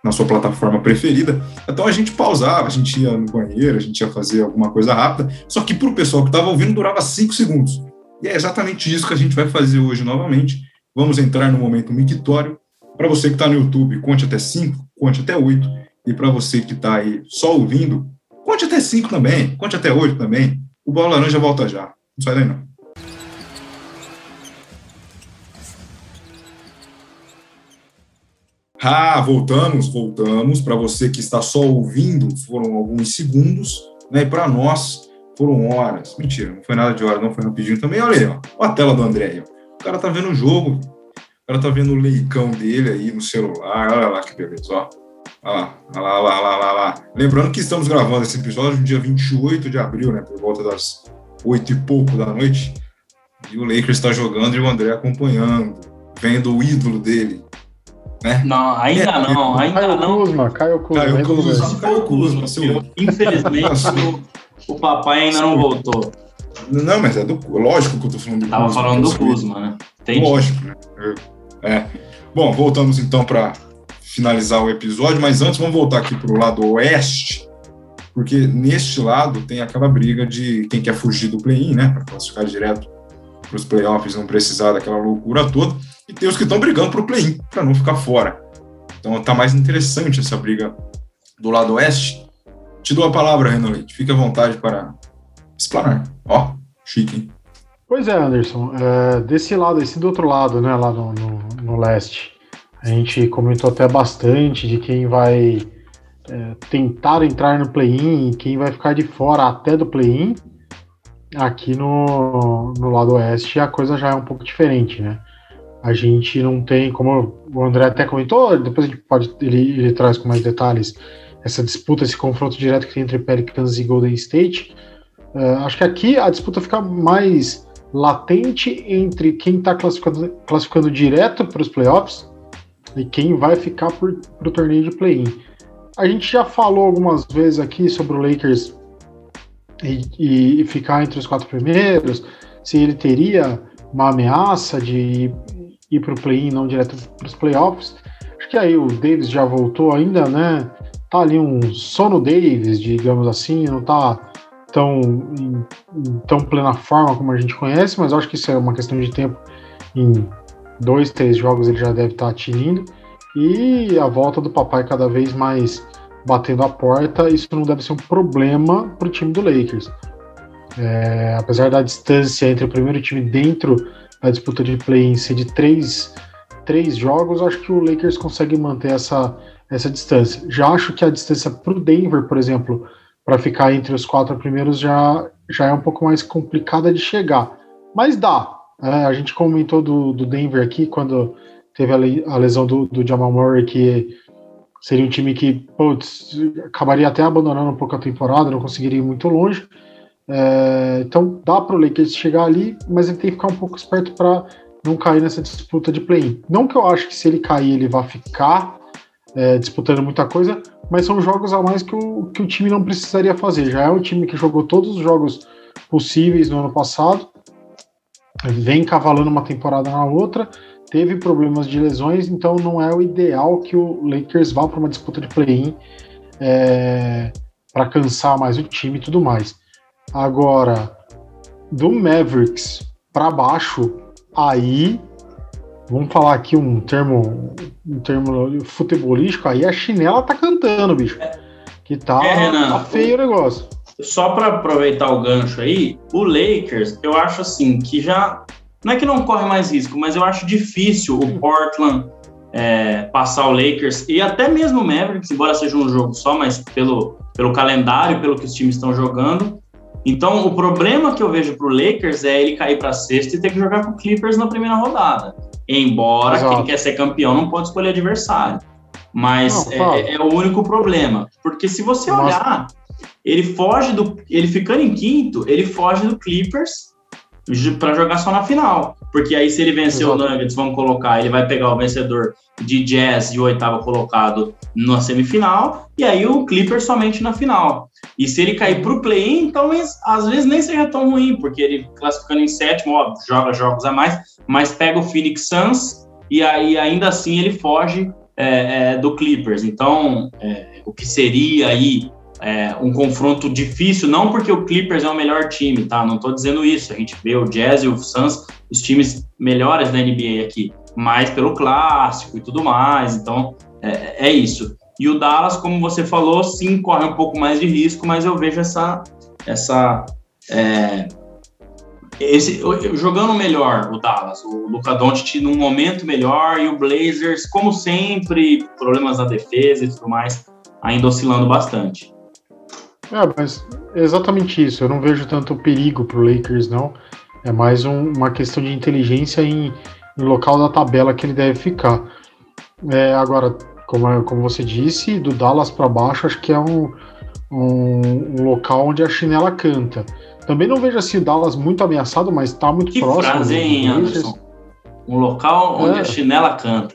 na sua plataforma preferida. Então a gente pausava, a gente ia no banheiro, a gente ia fazer alguma coisa rápida, só que para o pessoal que estava ouvindo durava cinco segundos. E é exatamente isso que a gente vai fazer hoje novamente. Vamos entrar no momento mictório. Para você que está no YouTube, conte até cinco, conte até oito. E para você que está aí só ouvindo, conte até cinco também, conte até oito também. O Bola Laranja volta já. Não sai daí não. Ah, voltamos, voltamos. Para você que está só ouvindo, foram alguns segundos, né? E para nós, foram horas. Mentira, não foi nada de hora, não foi rapidinho também. Olha aí, ó, a tela do André ó. O cara tá vendo o jogo, o cara tá vendo o leicão dele aí no celular. Olha lá que beleza, ó. Olha lá, olha lá, olha lá, olha lá. Lembrando que estamos gravando esse episódio no dia 28 de abril, né? Por volta das oito e pouco da noite. E o Lakers está jogando e o André acompanhando, vendo o ídolo dele, Né? Não, ainda é, não, ainda Caio não. Kuzma, Caio Kuzma. Caio Kuzma, Caio Kuzma seu... Infelizmente, o, o papai ainda não voltou. Não, mas é do. Lógico que eu tô falando do Tava Kuzma. falando do Kuzma, né? Entendi. Lógico, né? É. Bom, voltamos então para finalizar o episódio, mas antes vamos voltar aqui para o lado oeste, porque neste lado tem aquela briga de quem quer fugir do play-in, né? Para classificar direto para os playoffs, não precisar daquela loucura toda, e tem os que estão brigando para o play-in, para não ficar fora. Então tá mais interessante essa briga do lado oeste. Te dou a palavra, Renan Leite. Fique à vontade para explanar. Ó, chique, hein? Pois é, Anderson. É, desse lado, esse do outro lado, né, lá no, no, no leste, a gente comentou até bastante de quem vai é, tentar entrar no play-in e quem vai ficar de fora até do play-in. Aqui no, no lado oeste a coisa já é um pouco diferente, né? A gente não tem, como o André até comentou, depois a gente pode, ele, ele traz com mais detalhes essa disputa, esse confronto direto que tem entre Pelicans e Golden State. Uh, acho que aqui a disputa fica mais latente entre quem está classificando, classificando direto para os playoffs e quem vai ficar para o torneio de play-in. A gente já falou algumas vezes aqui sobre o Lakers e, e, ficar entre os quatro primeiros, se ele teria uma ameaça de ir para o play-in, não direto para os playoffs. Acho que aí o Davis já voltou ainda, né? Tá ali um sono Davis, digamos assim, não tá tão em, em tão plena forma como a gente conhece, mas acho que isso é uma questão de tempo. Em dois, três jogos ele já deve estar tá. E a volta do papai cada vez mais batendo a porta, isso não deve ser um problema para o time do Lakers. É, apesar da distância entre o primeiro time dentro da disputa de play-in ser de três, três jogos, acho que o Lakers consegue manter essa, essa distância. Já acho que a distância para o Denver, por exemplo, para ficar entre os quatro primeiros já, já é um pouco mais complicada de chegar. Mas dá. É, a gente comentou do, do Denver aqui quando teve a, a lesão do, do Jamal Murray, que seria um time que putz, acabaria até abandonando um pouco a temporada, não conseguiria ir muito longe. É, então dá para o Lakers chegar ali, mas ele tem que ficar um pouco esperto para não cair nessa disputa de play-in. Não que eu acho que se ele cair ele vá ficar é, disputando muita coisa, mas são jogos a mais que o, que o time não precisaria fazer. Já é um time que jogou todos os jogos possíveis no ano passado, vem cavalando uma temporada na outra, teve problemas de lesões, então não é o ideal que o Lakers vá para uma disputa de play-in é, para cansar mais o time e tudo mais. Agora, do Mavericks para baixo, aí vamos falar aqui um termo, um termo futebolístico, aí a chinela tá cantando, bicho. Que tá, é, Renan, tá feio o negócio. Só para aproveitar o gancho aí, o Lakers, eu acho assim que já não é que não corre mais risco, mas eu acho difícil o Portland é, passar o Lakers e até mesmo o Mavericks, embora seja um jogo só, mas pelo, pelo calendário, pelo que os times estão jogando. Então, o problema que eu vejo para o Lakers é ele cair para sexta e ter que jogar com o Clippers na primeira rodada. Embora Exato. quem quer ser campeão não pode escolher adversário. Mas não, é, é, o único problema. Porque se você olhar, ele foge do. Ele ficando em quinto, ele foge do Clippers para jogar só na final. Porque aí, se ele vencer Exato. o Nuggets, vamos colocar, ele vai pegar o vencedor de Jazz e o oitavo colocado na semifinal, e aí o Clippers somente na final. E se ele cair para o play-in, então às vezes nem seria tão ruim, porque ele classificando em sétimo, ó, joga jogos a mais, mas pega o Phoenix Suns e aí ainda assim ele foge é, é, do Clippers. Então, é, o que seria aí é, um confronto difícil, não porque o Clippers é o melhor time, tá? Não estou dizendo isso. A gente vê o Jazz e o Suns, os times melhores da NBA aqui, mas pelo clássico e tudo mais. Então, é, é isso. E o Dallas, como você falou, sim, corre um pouco mais de risco, mas eu vejo essa. essa é, esse, jogando melhor o Dallas, o Luca Doncic num momento melhor e o Blazers, como sempre, problemas na defesa e tudo mais, ainda oscilando bastante. É, mas é exatamente isso. Eu não vejo tanto perigo para o Lakers, não. É mais um, uma questão de inteligência em, em, local da tabela que ele deve ficar. É, agora, como, como você disse, do Dallas para baixo, acho que é um, um, um, local onde a chinela canta. Também não vejo assim o Dallas muito ameaçado, mas está muito que próximo. Frase, hein, Anderson? Um local onde é. a chinela canta.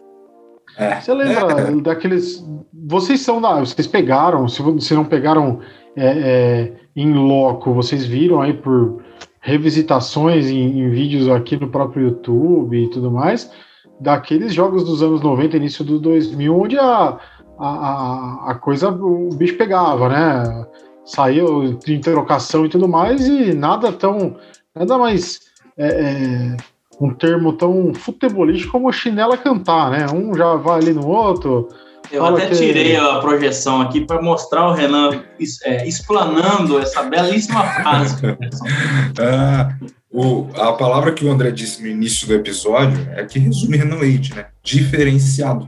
É. Você lembra é. daqueles. Vocês são da. Vocês pegaram, se, se não pegaram é, é, em loco, vocês viram aí por revisitações em, em, vídeos aqui no próprio YouTube e tudo mais, daqueles jogos dos anos 90, início do 2000, onde a, a, a coisa, o bicho pegava, né? Saiu de trocação e tudo mais, e nada tão. Nada mais. É, é, um termo tão futebolístico como chinela cantar, né? Um já vai ali no outro. Eu até que... tirei a projeção aqui para mostrar o Renan é, explanando essa belíssima frase. (laughs) ah, o, a palavra que o André disse no início do episódio é que resume Renan Leite, né? Diferenciado.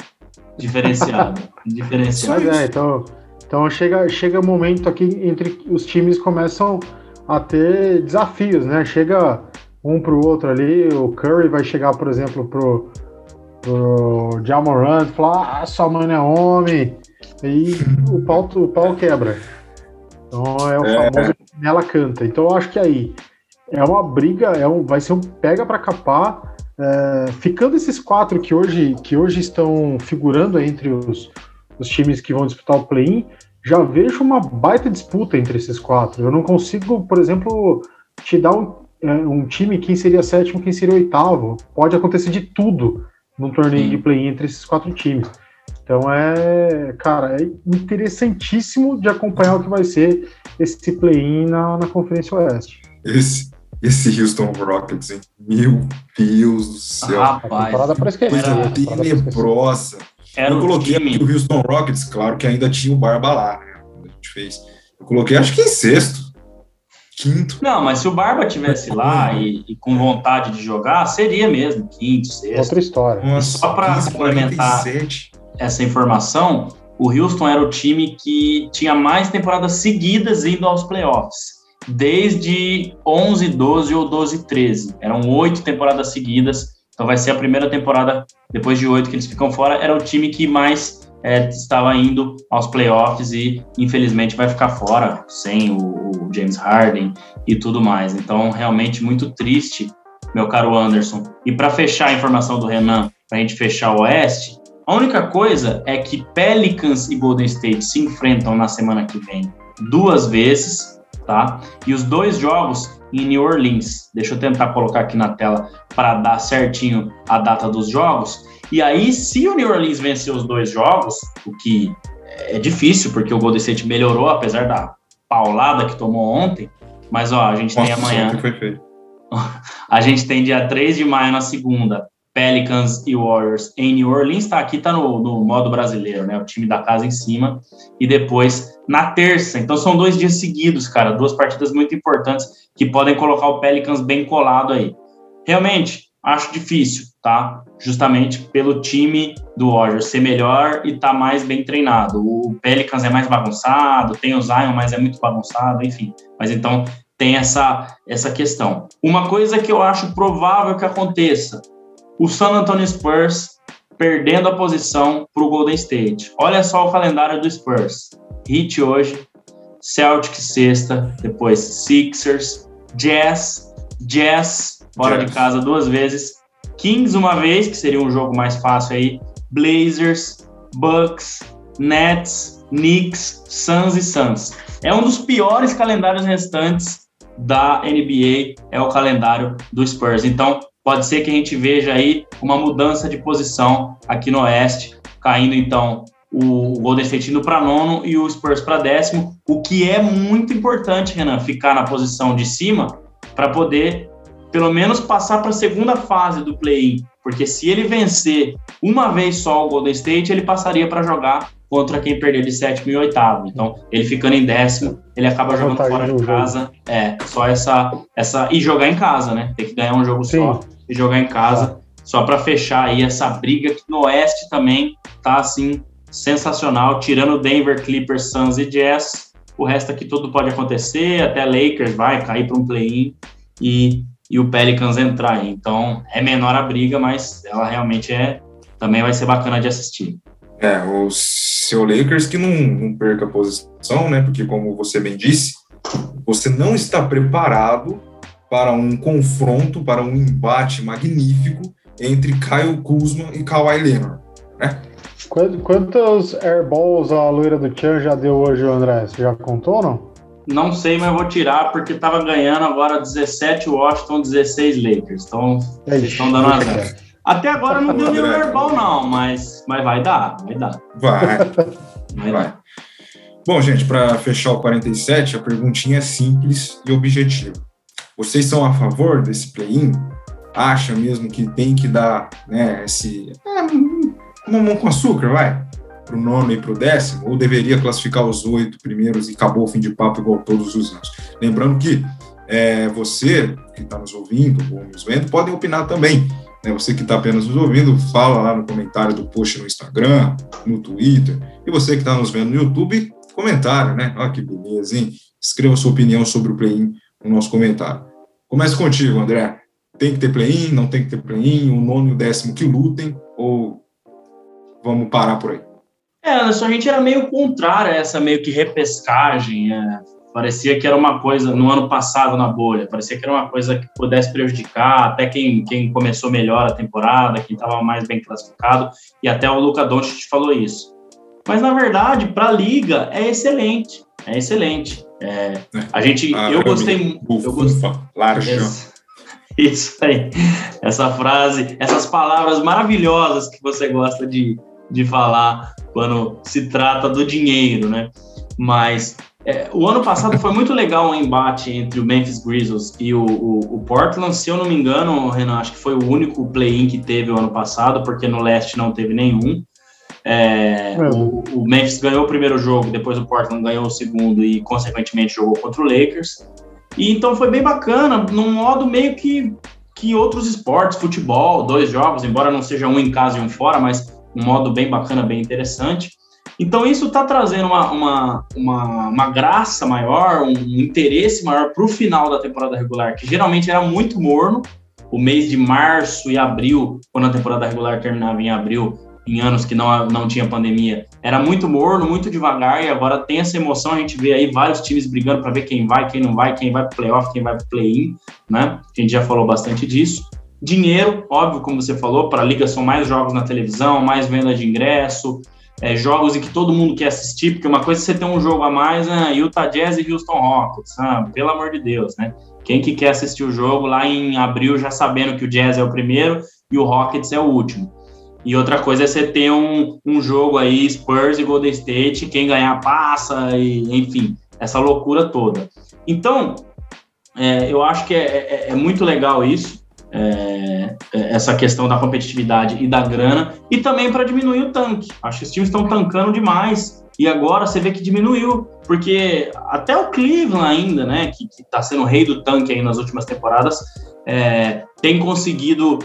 Diferenciado. (laughs) Diferenciado. É, então, então chega, chega um momento aqui entre os times começam a ter desafios, né? Chega um para o outro ali. O Curry vai chegar, por exemplo, pro, pro Jamorant e falar: Ah, sua mãe é homem. E o pau, o pau quebra. Então é o é. famoso ela canta. Então eu acho que aí é uma briga, é um, vai ser um pega para capar. É, ficando esses quatro que hoje, que hoje estão figurando entre os, os times que vão disputar o play-in, já vejo uma baita disputa entre esses quatro. Eu não consigo, por exemplo, te dar um, é, um time, quem seria sétimo, quem seria oitavo. Pode acontecer de tudo num torneio Sim. de play entre esses quatro times. Então é, cara, é interessantíssimo de acompanhar o que vai ser esse play-in na, na Conferência Oeste. Esse, esse Houston Rockets, hein? Meu Deus do céu. Rapaz, a coisa tenebrosa. Eu coloquei aqui o Houston Rockets, claro que ainda tinha o Barba lá, né? A gente fez. Eu coloquei, acho que em sexto quinto. Não, mas se o Barba tivesse lá e, e, com vontade de jogar, seria mesmo quinto, sexto. Outra história. Nossa, só para complementar essa informação, o Houston era o time que tinha mais temporadas seguidas indo aos playoffs. Desde 11, 12 ou 12, 13. Eram oito temporadas seguidas. Então vai ser a primeira temporada, depois de oito que eles ficam fora, era o time que mais é, estava indo aos playoffs e infelizmente vai ficar fora sem o, o, James Harden e tudo mais. Então, realmente muito triste, meu caro Anderson. E para fechar a informação do Renan, para a gente fechar o Oeste, a única coisa é que Pelicans e Golden State se enfrentam na semana que vem duas vezes, tá? E os dois jogos em New Orleans. Deixa eu tentar colocar aqui na tela para dar certinho a data dos jogos. E aí, se o New Orleans vencer os dois jogos, o que é difícil, porque o Golden State melhorou, apesar da paulada que tomou ontem. Mas, ó, a gente Nossa, tem amanhã. Foi feito. (laughs) a gente tem dia 3 de maio na segunda. Pelicans e Warriors em New Orleans, tá aqui, tá no, no, modo brasileiro, né? O time da casa em cima. E depois na terça. Então são dois dias seguidos, cara. Duas partidas muito importantes que podem colocar o Pelicans bem colado aí. Realmente, acho difícil, tá? Justamente pelo time do Warriors ser melhor e tá mais bem treinado. O Pelicans é mais bagunçado, tem o Zion, mas é muito bagunçado, enfim. Mas então tem essa, essa questão. Uma coisa que eu acho provável que aconteça: o San Antonio Spurs perdendo a posição para o Golden State. Olha só o calendário do Spurs: Heat hoje, Celtics sexta, depois Sixers, Jazz, Jazz fora de casa duas vezes, Kings uma vez, que seria um jogo mais fácil aí, Blazers, Bucks, Nets, Knicks, Suns e Suns. É um dos piores calendários restantes da NBA, é o calendário do Spurs. Então, pode ser que a gente veja aí uma mudança de posição aqui no Oeste, caindo então o Golden State indo para nono e o Spurs para décimo, o que é muito importante, Renan, ficar na posição de cima para poder pelo menos passar para a segunda fase do play-in, porque se ele vencer uma vez só o Golden State, ele passaria para jogar contra quem perder de sétimo e oitavo. Então, ele ficando em décimo, ele acaba jogando fora de casa. É, só essa, essa. E jogar em casa, né? Tem que ganhar um jogo Sim. só e jogar em casa. Só para fechar aí essa briga que no Oeste também tá assim sensacional, tirando Denver, Clippers, Suns e Jazz. O resto aqui tudo pode acontecer, até Lakers vai cair para um play-in. E e o Pelicans entrar. Então é menor a briga, mas ela realmente é também vai ser bacana de assistir. É, o seu Lakers que não, não perca a posição, né? Porque como você bem disse, você não está preparado para um confronto, para um embate magnífico entre Kyle Kuzma e Kawhi Leonard, né? Quantos airballs a loira do Chan já deu hoje, André? Você já contou ou não? Não sei, mas vou tirar porque tava ganhando agora 17 Washington, 16 Lakers. Então, vocês estão dando azar. Até agora não deu nenhum airball, não, mas, mas vai dar, vai dar. Vai. Vai. vai. Bom, gente, para fechar o 47, a perguntinha é simples e objetiva. Vocês são a favor desse play-in? Acha mesmo que tem que dar né, esse. É, mamão com açúcar, vai? Para o nono e para o décimo? Ou deveria classificar os oito primeiros e acabou o fim de papo igual todos os anos? Lembrando que é, você que está nos ouvindo ou nos vendo pode opinar também. Né? Você que está apenas nos ouvindo, fala lá no comentário do post no Instagram, no Twitter. E você que está nos vendo no YouTube, comentário, né? Olha que beleza, hein? Escreva sua opinião sobre o play-in no nosso comentário. Começa contigo, André. Tem que ter play-in, não tem que ter play-in, o nono e o décimo que lutem, ou vamos parar por aí? É, Anderson, a gente era meio contrário a essa meio que repescagem. É. Parecia que era uma coisa, no ano passado na bolha, parecia que era uma coisa que pudesse prejudicar até quem, quem começou melhor a temporada, quem estava mais bem classificado, e até o Luca Doncic falou isso. Mas, na verdade, para a liga é excelente, é excelente. É, a gente, ah, eu gostei, eu gostei, laranja. (laughs) Isso aí, essa frase, essas palavras maravilhosas que você gosta de, de falar quando se trata do dinheiro, né? Mas é, o ano passado foi muito legal o embate entre o Memphis Grizzlies e o, o, o, Portland. Se eu não me engano, Renan, acho que foi o único play-in que teve o ano passado, porque no leste não teve nenhum. É, é. o, o, Memphis ganhou o primeiro jogo, depois o Portland ganhou o segundo e, consequentemente, jogou contra o Lakers. E então foi bem bacana, num modo meio que, que outros esportes, futebol, dois jogos, embora não seja um em casa e um fora, mas um modo bem bacana, bem interessante. Então isso está trazendo uma, uma, uma, uma, graça maior, um interesse maior para o final da temporada regular, que geralmente era muito morno. O mês de março e abril, quando a temporada regular terminava em abril, em anos que não, não tinha pandemia, era muito morno, muito devagar, e agora tem essa emoção, a gente vê aí vários times brigando para ver quem vai, quem não vai, quem vai para playoff, quem vai para play-in, né? A gente já falou bastante disso. Dinheiro, óbvio, como você falou, para a liga são mais jogos na televisão, mais venda de ingresso, é, jogos em que todo mundo quer assistir, porque uma coisa é você ter um jogo a mais, né? Utah Jazz e Houston Rockets, sabe? Pelo amor de Deus, né? Quem que quer assistir o jogo lá em abril já sabendo que o Jazz é o primeiro e o Rockets é o último. E outra coisa é você ter um, um jogo aí, Spurs e Golden State, quem ganhar passa, e, enfim, essa loucura toda. Então, é, eu acho que é, é, é muito legal isso, é, é, essa questão da competitividade e da grana, e também para diminuir o tanque. Acho que os times estão tancando demais, e agora você vê que diminuiu, porque até o Cleveland ainda, né, que está sendo o rei do tanque aí nas últimas temporadas, é, tem conseguido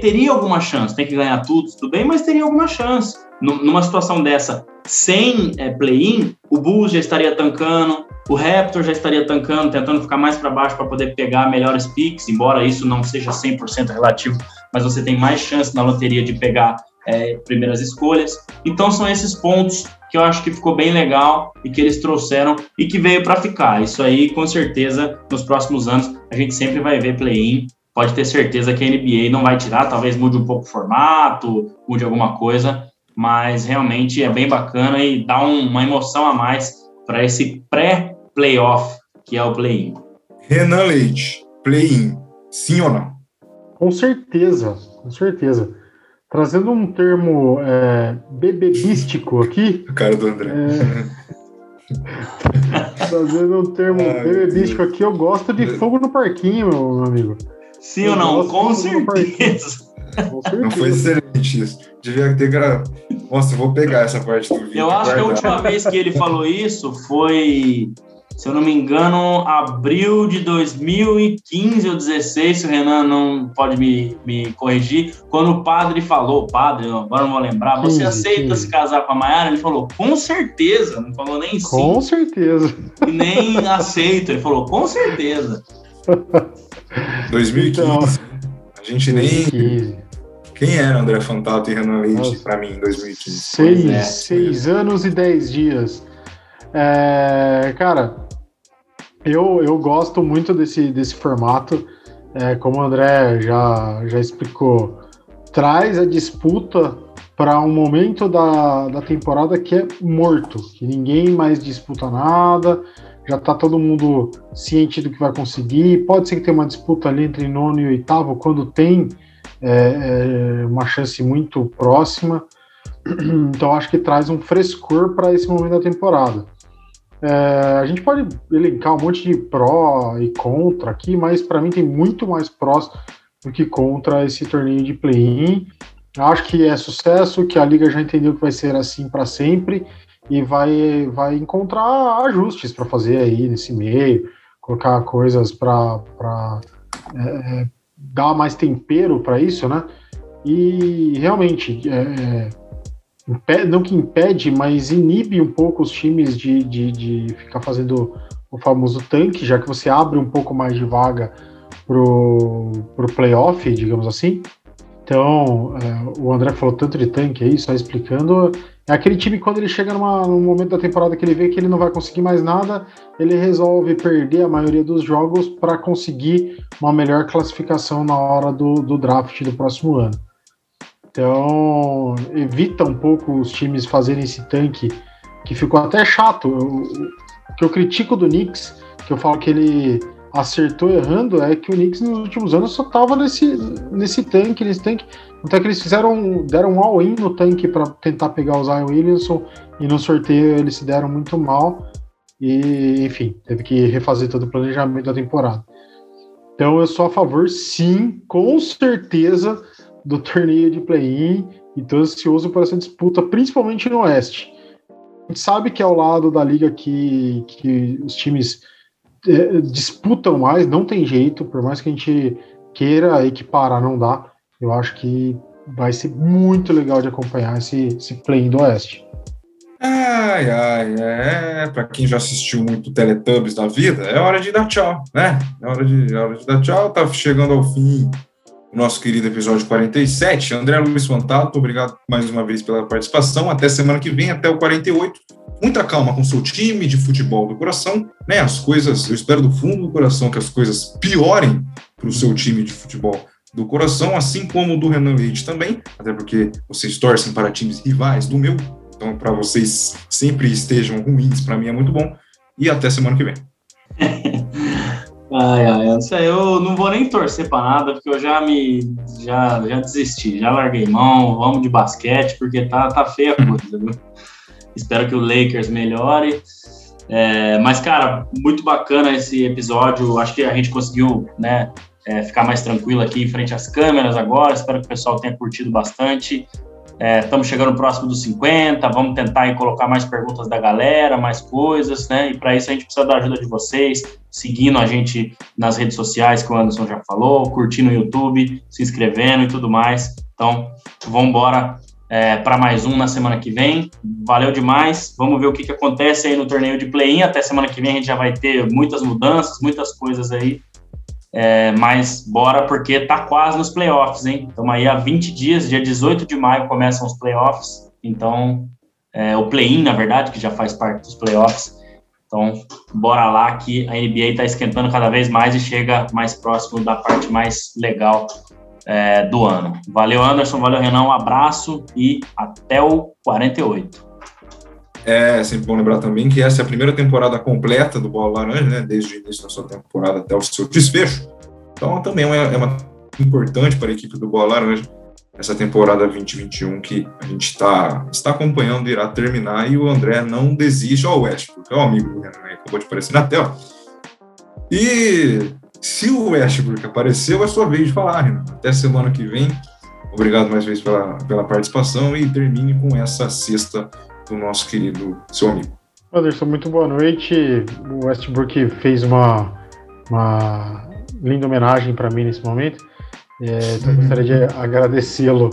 teria alguma chance, tem que ganhar tudo, tudo bem, mas teria alguma chance. numa situação dessa, sem é, play-in, o Bulls já estaria tancando, o Raptor já estaria tancando, tentando ficar mais para baixo para poder pegar melhores picks, embora isso não seja 100% relativo, mas você tem mais chance na loteria de pegar é, primeiras escolhas. Então são esses pontos que eu acho que ficou bem legal e que eles trouxeram e que veio para ficar. Isso aí, com certeza, nos próximos anos a gente sempre vai ver play-in pode ter certeza que a NBA não vai tirar, talvez mude um pouco o formato, mude alguma coisa, mas realmente é bem bacana e dá um, uma emoção a mais para esse pré-playoff que é o play-in. Renan Leite, play-in, sim ou não? Com certeza, com certeza. Trazendo um termo é, bebebístico aqui. O cara do André. É... (laughs) Trazendo um termo Ai, bebebístico aqui, eu gosto de fogo no parquinho, meu amigo. Sim ou não? Com certeza. Não foi excelente isso. Devia ter gravado. Nossa, eu vou pegar essa parte do vídeo. Eu acho que a última vez que ele falou isso foi, se eu não me engano, abril de 2015 ou 16, se o Renan não pode me, me corrigir, quando o padre falou, padre, agora não vou lembrar, você sim, aceita sim. se casar com a Mayara? Ele falou, com certeza, não falou nem sim. Com certeza. E nem aceito, ele falou, com certeza. (laughs) 2015. Então, a gente nem. 2015. Quem era André Fantato e Renan Leite para mim em 2015? Seis, é. seis anos e dez dias. É, cara, eu, eu gosto muito desse, desse formato. É, como o André já, já explicou, traz a disputa para um momento da, da temporada que é morto, que ninguém mais disputa nada, já está todo mundo ciente do que vai conseguir. Pode ser que tenha uma disputa ali entre nono e oitavo, quando tem é, é, uma chance muito próxima. (clears throat) Então acho que traz um frescor para esse momento da temporada. É, a gente pode elencar um monte de pró e contra aqui, mas para mim tem muito mais prós do que contra esse torneio de play-in. Acho que é sucesso, que a liga já entendeu que vai ser assim para sempre e vai, vai encontrar ajustes para fazer aí nesse meio, colocar coisas para é, é, dar mais tempero para isso, né? E realmente, é, é não que impede, mas inibe um pouco os times de, de, de ficar fazendo o famoso tanque, já que você abre um pouco mais de vaga pro, pro playoff, digamos assim. Então, é, o André falou tanto de tanque aí, só explicando. É aquele time quando ele chega numa, num momento da temporada que ele vê que ele não vai conseguir mais nada, ele resolve perder a maioria dos jogos para conseguir uma melhor classificação na hora do, do draft do próximo ano. Então, evita um pouco os times fazerem esse tanque, que ficou até chato. O que eu critico do Knicks, que eu falo que ele acertou errando é que o Knicks nos últimos anos só tava nesse, nesse tanque, nesse tanque. Até que eles fizeram, deram um all-in no tanque para tentar pegar o Zion Williamson e no sorteio eles se deram muito mal. E, enfim, teve que refazer todo o planejamento da temporada. Então eu sou a favor, sim, com certeza, do torneio de play-in e estou ansioso por essa disputa, principalmente no Oeste. A gente sabe que é ao lado da liga que, que os times é, disputam mais, não tem jeito, por mais que a gente queira equiparar, não dá. Eu acho que vai ser muito legal de acompanhar esse, esse play do Oeste. Ai, ai, é. Para quem já assistiu muito Teletubbies da vida, é hora de dar tchau, né? É hora de, é hora de dar tchau. Tá chegando ao fim o nosso querido episódio 47. André Luiz Fantato, obrigado mais uma vez pela participação. Até semana que vem, até o 48 muita calma com seu time de futebol do coração, né? As coisas, eu espero do fundo do coração que as coisas piorem para o seu time de futebol do coração, assim como do Renan Leite também, até porque vocês torcem para times rivais do meu, então para vocês sempre estejam ruins, para mim é muito bom. E até semana que vem. (laughs) ai, ai, eu não vou nem torcer para nada, porque eu já me já, já desisti, já larguei mão, vamos de basquete, porque tá, tá feia a coisa, viu? Espero que o Lakers melhore. É, mas, cara, muito bacana esse episódio. Acho que a gente conseguiu né, é, ficar mais tranquilo aqui em frente às câmeras agora. Espero que o pessoal tenha curtido bastante. Estamos é, chegando próximo dos 50. Vamos tentar colocar mais perguntas da galera, mais coisas, né? E para isso a gente precisa da ajuda de vocês, seguindo a gente nas redes sociais, que o Anderson já falou, curtindo o YouTube, se inscrevendo e tudo mais. Então, vamos embora é, para mais um na semana que vem. Valeu demais. Vamos ver o que, que acontece aí no torneio de play-in. Até semana que vem a gente já vai ter muitas mudanças, muitas coisas aí. É, mas bora porque tá quase nos playoffs, hein? Estamos aí há 20 dias, dia 18 de maio começam os playoffs. Então, é, o play-in, na verdade, que já faz parte dos playoffs. Então, bora lá que a NBA está esquentando cada vez mais e chega mais próximo da parte mais legal é, do ano. Valeu, Anderson, valeu, Renan, um abraço e até o 48. É sempre bom lembrar também que essa é a primeira temporada completa do Bola Laranja, né, desde o início da sua temporada até o seu desfecho. Então, também é, é uma importante para a equipe do Bola Laranja essa temporada 2021 que a gente está está acompanhando irá terminar e o André não desiste ao West, porque é o amigo do Renan, acabou de aparecer na tela. E se o Westbrook apareceu, é sua vez de falar, Renan. Até semana que vem. Obrigado mais uma vez pela, pela participação e termine com essa cesta do nosso querido seu amigo. Anderson, muito boa noite. O Westbrook fez uma, uma linda homenagem para mim nesse momento. É, então, gostaria de agradecê-lo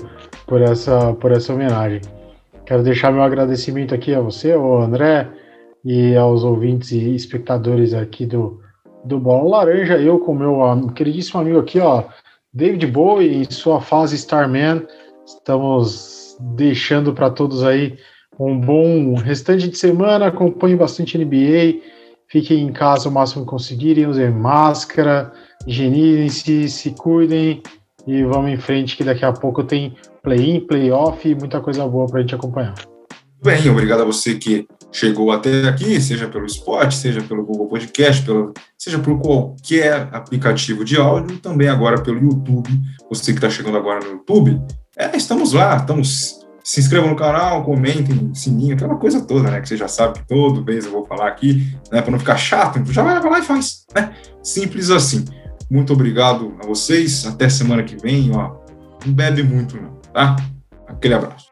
por essa, por essa homenagem. Quero deixar meu agradecimento aqui a você, ao André, e aos ouvintes e espectadores aqui do, do Bola Laranja, eu com meu queridíssimo amigo aqui, ó, David Bowie, em sua fase Starman, estamos deixando para todos aí um bom restante de semana, acompanhe bastante NBA, fiquem em casa o máximo que conseguirem, usem máscara, higienizem-se, se cuidem E vamos em frente, que daqui a pouco tem play-in, play-off e muita coisa boa para a gente acompanhar. Bem, obrigado a você que chegou até aqui, seja pelo Spot, seja pelo Google Podcast, pelo, seja por qualquer aplicativo de áudio, também agora pelo YouTube. Você que está chegando agora no YouTube, é, estamos lá, estamos. Se inscrevam no canal, comentem, sininho, aquela coisa toda, né? Que você já sabe que todo mês eu vou falar aqui, né? Para não ficar chato, já vai lá e faz, né? Simples assim. Muito obrigado a vocês. Até semana que vem, ó. Não bebe muito, não, tá? Aquele abraço.